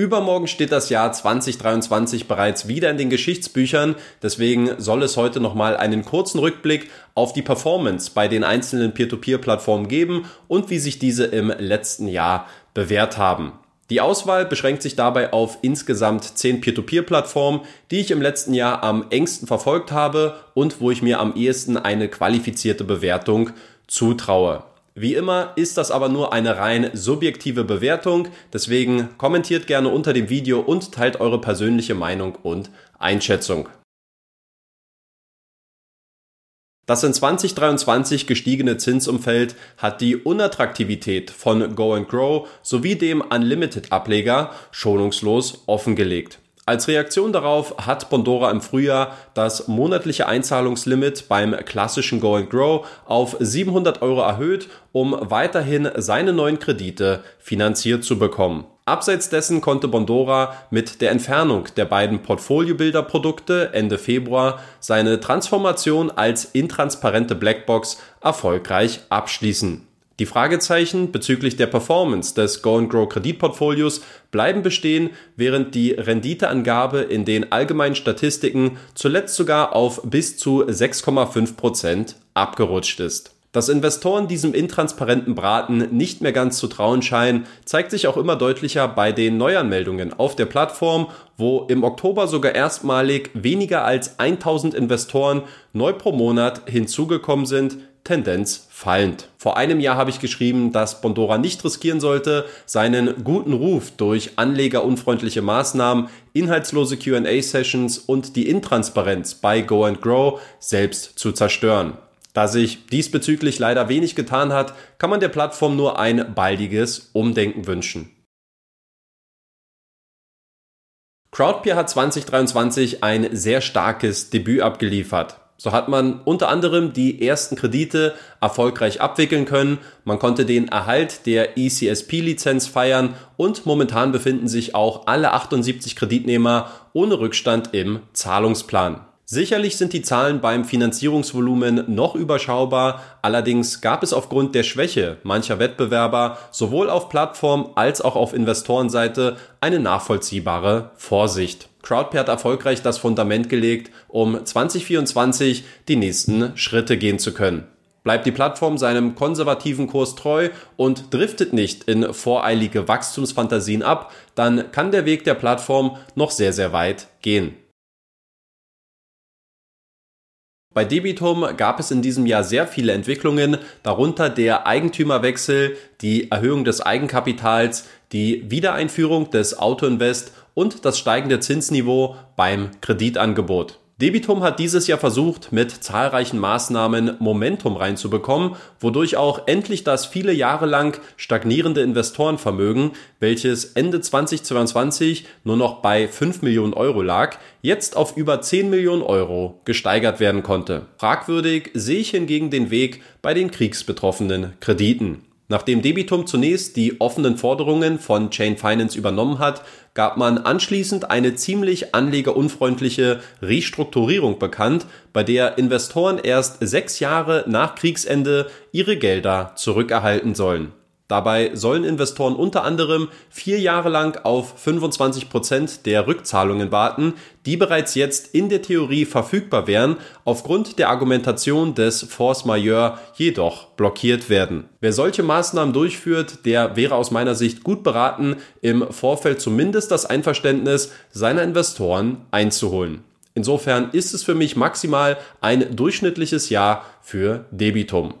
Übermorgen steht das Jahr 2023 bereits wieder in den Geschichtsbüchern, deswegen soll es heute nochmal einen kurzen Rückblick auf die Performance bei den einzelnen Peer-to-Peer-Plattformen geben und wie sich diese im letzten Jahr bewährt haben. Die Auswahl beschränkt sich dabei auf insgesamt 10 Peer-to-Peer-Plattformen, die ich im letzten Jahr am engsten verfolgt habe und wo ich mir am ehesten eine qualifizierte Bewertung zutraue. Wie immer ist das aber nur eine rein subjektive Bewertung, deswegen kommentiert gerne unter dem Video und teilt eure persönliche Meinung und Einschätzung. Das in 2023 gestiegene Zinsumfeld hat die Unattraktivität von Go and Grow sowie dem Unlimited-Ableger schonungslos offengelegt. Als Reaktion darauf hat Bondora im Frühjahr das monatliche Einzahlungslimit beim klassischen Go and Grow auf 700 Euro erhöht, um weiterhin seine neuen Kredite finanziert zu bekommen. Abseits dessen konnte Bondora mit der Entfernung der beiden Portfolio-Builder-Produkte Ende Februar seine Transformation als intransparente Blackbox erfolgreich abschließen. Die Fragezeichen bezüglich der Performance des Go and Grow Kreditportfolios bleiben bestehen, während die Renditeangabe in den allgemeinen Statistiken zuletzt sogar auf bis zu 6,5 Prozent abgerutscht ist. Dass Investoren diesem intransparenten Braten nicht mehr ganz zu trauen scheinen, zeigt sich auch immer deutlicher bei den Neuanmeldungen auf der Plattform, wo im Oktober sogar erstmalig weniger als 1000 Investoren neu pro Monat hinzugekommen sind, Tendenz fallend. Vor einem Jahr habe ich geschrieben, dass Bondora nicht riskieren sollte, seinen guten Ruf durch anlegerunfreundliche Maßnahmen, inhaltslose QA-Sessions und die Intransparenz bei Go and Grow selbst zu zerstören. Da sich diesbezüglich leider wenig getan hat, kann man der Plattform nur ein baldiges Umdenken wünschen. Crowdpeer hat 2023 ein sehr starkes Debüt abgeliefert. So hat man unter anderem die ersten Kredite erfolgreich abwickeln können. Man konnte den Erhalt der ECSP-Lizenz feiern und momentan befinden sich auch alle 78 Kreditnehmer ohne Rückstand im Zahlungsplan. Sicherlich sind die Zahlen beim Finanzierungsvolumen noch überschaubar, allerdings gab es aufgrund der Schwäche mancher Wettbewerber sowohl auf Plattform als auch auf Investorenseite eine nachvollziehbare Vorsicht. Crowdpeer hat erfolgreich das Fundament gelegt, um 2024 die nächsten Schritte gehen zu können. Bleibt die Plattform seinem konservativen Kurs treu und driftet nicht in voreilige Wachstumsfantasien ab, dann kann der Weg der Plattform noch sehr, sehr weit gehen. Bei Debitum gab es in diesem Jahr sehr viele Entwicklungen, darunter der Eigentümerwechsel, die Erhöhung des Eigenkapitals, die Wiedereinführung des Autoinvest und das steigende Zinsniveau beim Kreditangebot. Debitum hat dieses Jahr versucht, mit zahlreichen Maßnahmen Momentum reinzubekommen, wodurch auch endlich das viele Jahre lang stagnierende Investorenvermögen, welches Ende 2022 nur noch bei 5 Millionen Euro lag, jetzt auf über 10 Millionen Euro gesteigert werden konnte. Fragwürdig sehe ich hingegen den Weg bei den kriegsbetroffenen Krediten. Nachdem Debitum zunächst die offenen Forderungen von Chain Finance übernommen hat, gab man anschließend eine ziemlich anlegerunfreundliche Restrukturierung bekannt, bei der Investoren erst sechs Jahre nach Kriegsende ihre Gelder zurückerhalten sollen. Dabei sollen Investoren unter anderem vier Jahre lang auf 25 Prozent der Rückzahlungen warten, die bereits jetzt in der Theorie verfügbar wären, aufgrund der Argumentation des Force Majeure jedoch blockiert werden. Wer solche Maßnahmen durchführt, der wäre aus meiner Sicht gut beraten, im Vorfeld zumindest das Einverständnis seiner Investoren einzuholen. Insofern ist es für mich maximal ein durchschnittliches Jahr für Debitum.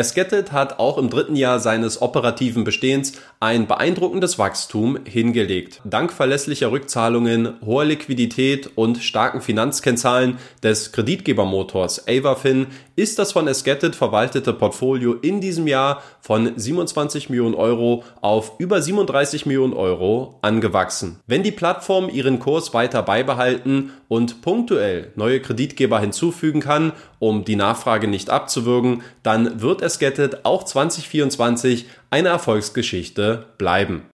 Esketet hat auch im dritten Jahr seines operativen Bestehens ein beeindruckendes Wachstum hingelegt. Dank verlässlicher Rückzahlungen, hoher Liquidität und starken Finanzkennzahlen des Kreditgebermotors Avafin ist das von Esketet verwaltete Portfolio in diesem Jahr von 27 Millionen Euro auf über 37 Millionen Euro angewachsen. Wenn die Plattform ihren Kurs weiter beibehalten und punktuell neue Kreditgeber hinzufügen kann, um die Nachfrage nicht abzuwürgen, dann wird Esgetted auch 2024 eine Erfolgsgeschichte bleiben.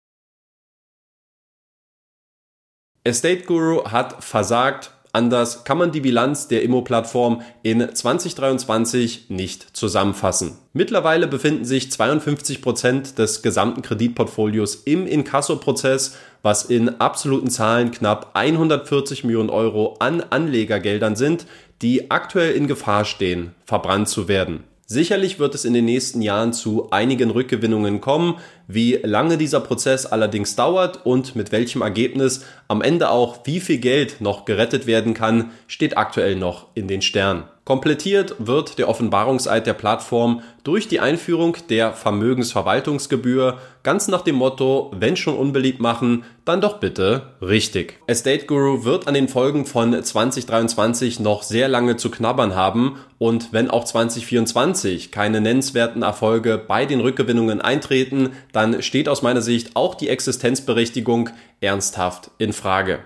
Estate Guru hat versagt, Anders kann man die Bilanz der Immo-Plattform in 2023 nicht zusammenfassen. Mittlerweile befinden sich 52 Prozent des gesamten Kreditportfolios im Inkasso-Prozess, was in absoluten Zahlen knapp 140 Millionen Euro an Anlegergeldern sind, die aktuell in Gefahr stehen, verbrannt zu werden. Sicherlich wird es in den nächsten Jahren zu einigen Rückgewinnungen kommen. Wie lange dieser Prozess allerdings dauert und mit welchem Ergebnis am Ende auch wie viel Geld noch gerettet werden kann, steht aktuell noch in den Sternen. Komplettiert wird der Offenbarungseid der Plattform durch die Einführung der Vermögensverwaltungsgebühr, ganz nach dem Motto, wenn schon unbeliebt machen, dann doch bitte richtig. Estate Guru wird an den Folgen von 2023 noch sehr lange zu knabbern haben und wenn auch 2024 keine nennenswerten Erfolge bei den Rückgewinnungen eintreten, dann steht aus meiner Sicht auch die Existenzberechtigung ernsthaft in Frage.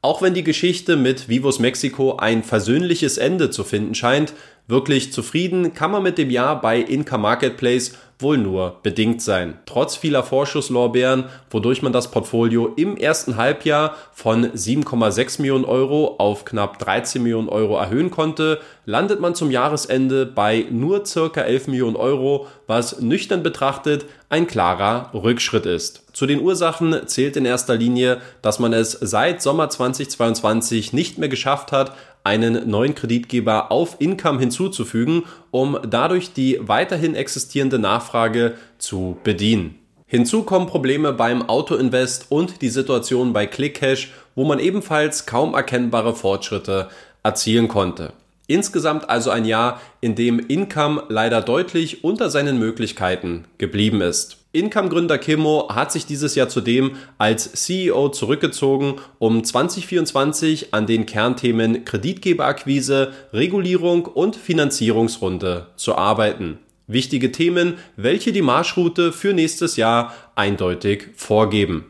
Auch wenn die Geschichte mit Vivos Mexico ein versöhnliches Ende zu finden scheint, wirklich zufrieden kann man mit dem Jahr bei Inca Marketplace wohl nur bedingt sein. Trotz vieler Vorschusslorbeeren, wodurch man das Portfolio im ersten Halbjahr von 7,6 Millionen Euro auf knapp 13 Millionen Euro erhöhen konnte, landet man zum Jahresende bei nur circa 11 Millionen Euro, was nüchtern betrachtet ein klarer Rückschritt ist. Zu den Ursachen zählt in erster Linie, dass man es seit Sommer 2022 nicht mehr geschafft hat, einen neuen Kreditgeber auf Income hinzuzufügen, um dadurch die weiterhin existierende Nachfrage zu bedienen. Hinzu kommen Probleme beim Autoinvest und die Situation bei ClickCash, wo man ebenfalls kaum erkennbare Fortschritte erzielen konnte. Insgesamt also ein Jahr, in dem Income leider deutlich unter seinen Möglichkeiten geblieben ist. Income-Gründer Kimo hat sich dieses Jahr zudem als CEO zurückgezogen, um 2024 an den Kernthemen Kreditgeberakquise, Regulierung und Finanzierungsrunde zu arbeiten. Wichtige Themen, welche die Marschroute für nächstes Jahr eindeutig vorgeben.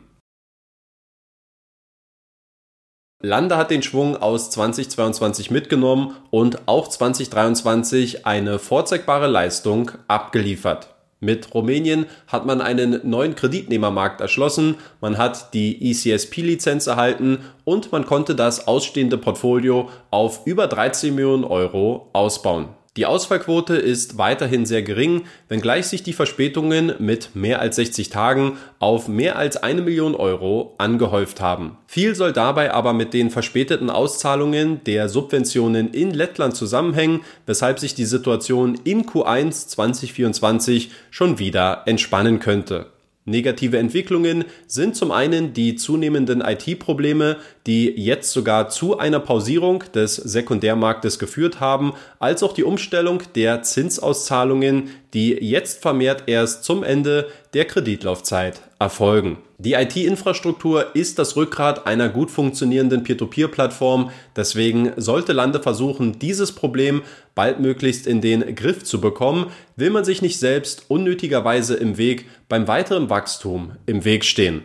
Lande hat den Schwung aus 2022 mitgenommen und auch 2023 eine vorzeigbare Leistung abgeliefert. Mit Rumänien hat man einen neuen Kreditnehmermarkt erschlossen, man hat die ECSP-Lizenz erhalten und man konnte das ausstehende Portfolio auf über 13 Millionen Euro ausbauen. Die Ausfallquote ist weiterhin sehr gering, wenngleich sich die Verspätungen mit mehr als 60 Tagen auf mehr als eine Million Euro angehäuft haben. Viel soll dabei aber mit den verspäteten Auszahlungen der Subventionen in Lettland zusammenhängen, weshalb sich die Situation in Q1 2024 schon wieder entspannen könnte. Negative Entwicklungen sind zum einen die zunehmenden IT-Probleme, die jetzt sogar zu einer Pausierung des Sekundärmarktes geführt haben, als auch die Umstellung der Zinsauszahlungen, die jetzt vermehrt erst zum Ende der Kreditlaufzeit erfolgen. Die IT-Infrastruktur ist das Rückgrat einer gut funktionierenden Peer-to-Peer-Plattform, deswegen sollte Lande versuchen, dieses Problem baldmöglichst in den Griff zu bekommen, will man sich nicht selbst unnötigerweise im Weg beim weiteren Wachstum im Weg stehen.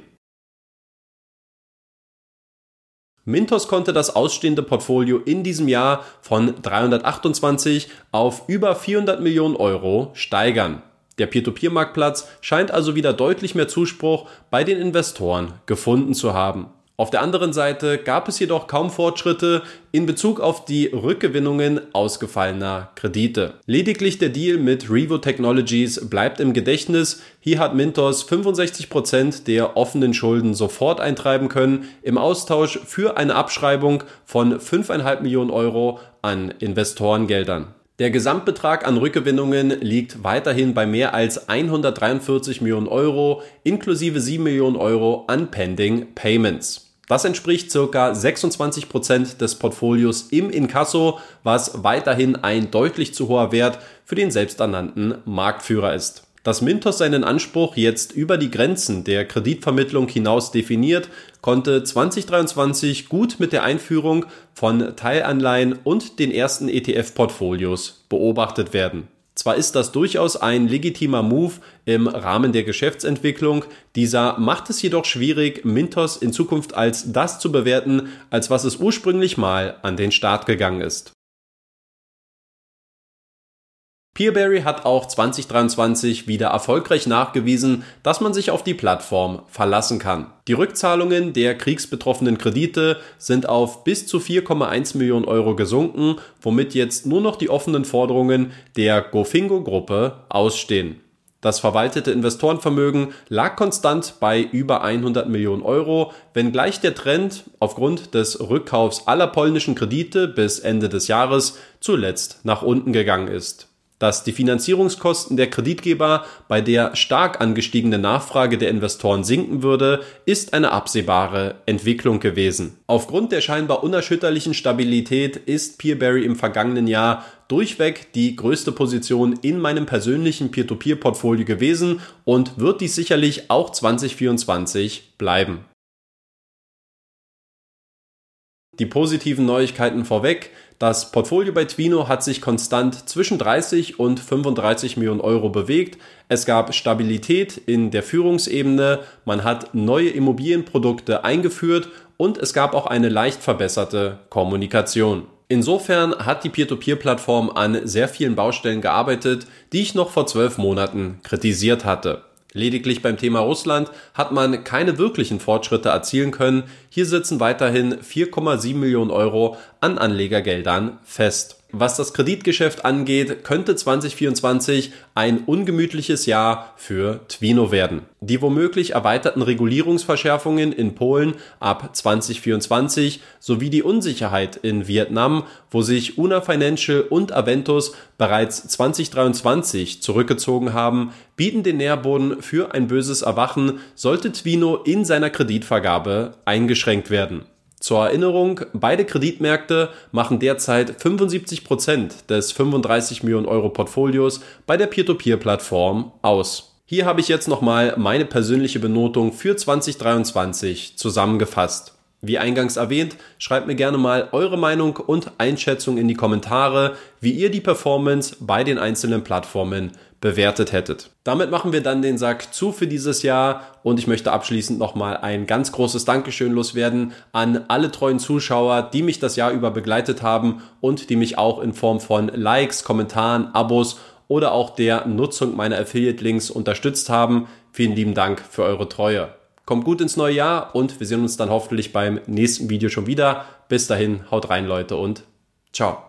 Mintos konnte das ausstehende Portfolio in diesem Jahr von 328 auf über 400 Millionen Euro steigern. Der Peer-to-Peer-Marktplatz scheint also wieder deutlich mehr Zuspruch bei den Investoren gefunden zu haben. Auf der anderen Seite gab es jedoch kaum Fortschritte in Bezug auf die Rückgewinnungen ausgefallener Kredite. Lediglich der Deal mit Revo Technologies bleibt im Gedächtnis. Hier hat Mintos 65 Prozent der offenen Schulden sofort eintreiben können im Austausch für eine Abschreibung von 5,5 Millionen Euro an Investorengeldern. Der Gesamtbetrag an Rückgewinnungen liegt weiterhin bei mehr als 143 Millionen Euro inklusive 7 Millionen Euro an Pending Payments. Das entspricht circa 26 Prozent des Portfolios im Inkasso, was weiterhin ein deutlich zu hoher Wert für den selbsternannten Marktführer ist. Dass Mintos seinen Anspruch jetzt über die Grenzen der Kreditvermittlung hinaus definiert, konnte 2023 gut mit der Einführung von Teilanleihen und den ersten ETF-Portfolios beobachtet werden. Zwar ist das durchaus ein legitimer Move im Rahmen der Geschäftsentwicklung, dieser macht es jedoch schwierig, Mintos in Zukunft als das zu bewerten, als was es ursprünglich mal an den Start gegangen ist. Peerberry hat auch 2023 wieder erfolgreich nachgewiesen, dass man sich auf die Plattform verlassen kann. Die Rückzahlungen der kriegsbetroffenen Kredite sind auf bis zu 4,1 Millionen Euro gesunken, womit jetzt nur noch die offenen Forderungen der Gofingo-Gruppe ausstehen. Das verwaltete Investorenvermögen lag konstant bei über 100 Millionen Euro, wenngleich der Trend aufgrund des Rückkaufs aller polnischen Kredite bis Ende des Jahres zuletzt nach unten gegangen ist dass die Finanzierungskosten der Kreditgeber bei der stark angestiegenen Nachfrage der Investoren sinken würde, ist eine absehbare Entwicklung gewesen. Aufgrund der scheinbar unerschütterlichen Stabilität ist Peerberry im vergangenen Jahr durchweg die größte Position in meinem persönlichen Peer-to-Peer-Portfolio gewesen und wird dies sicherlich auch 2024 bleiben. Die positiven Neuigkeiten vorweg. Das Portfolio bei Twino hat sich konstant zwischen 30 und 35 Millionen Euro bewegt. Es gab Stabilität in der Führungsebene, man hat neue Immobilienprodukte eingeführt und es gab auch eine leicht verbesserte Kommunikation. Insofern hat die Peer-to-Peer-Plattform an sehr vielen Baustellen gearbeitet, die ich noch vor zwölf Monaten kritisiert hatte. Lediglich beim Thema Russland hat man keine wirklichen Fortschritte erzielen können. Hier sitzen weiterhin 4,7 Millionen Euro an Anlegergeldern fest. Was das Kreditgeschäft angeht, könnte 2024 ein ungemütliches Jahr für Twino werden. Die womöglich erweiterten Regulierungsverschärfungen in Polen ab 2024 sowie die Unsicherheit in Vietnam, wo sich Una Financial und Aventus bereits 2023 zurückgezogen haben, bieten den Nährboden für ein böses Erwachen, sollte Twino in seiner Kreditvergabe eingeschränkt werden. Zur Erinnerung, beide Kreditmärkte machen derzeit 75 Prozent des 35 Millionen Euro Portfolios bei der Peer-to-Peer-Plattform aus. Hier habe ich jetzt nochmal meine persönliche Benotung für 2023 zusammengefasst. Wie eingangs erwähnt, schreibt mir gerne mal eure Meinung und Einschätzung in die Kommentare, wie ihr die Performance bei den einzelnen Plattformen bewertet hättet. Damit machen wir dann den Sack zu für dieses Jahr und ich möchte abschließend nochmal ein ganz großes Dankeschön loswerden an alle treuen Zuschauer, die mich das Jahr über begleitet haben und die mich auch in Form von Likes, Kommentaren, Abos oder auch der Nutzung meiner Affiliate-Links unterstützt haben. Vielen lieben Dank für eure Treue. Kommt gut ins neue Jahr und wir sehen uns dann hoffentlich beim nächsten Video schon wieder. Bis dahin, haut rein Leute und ciao.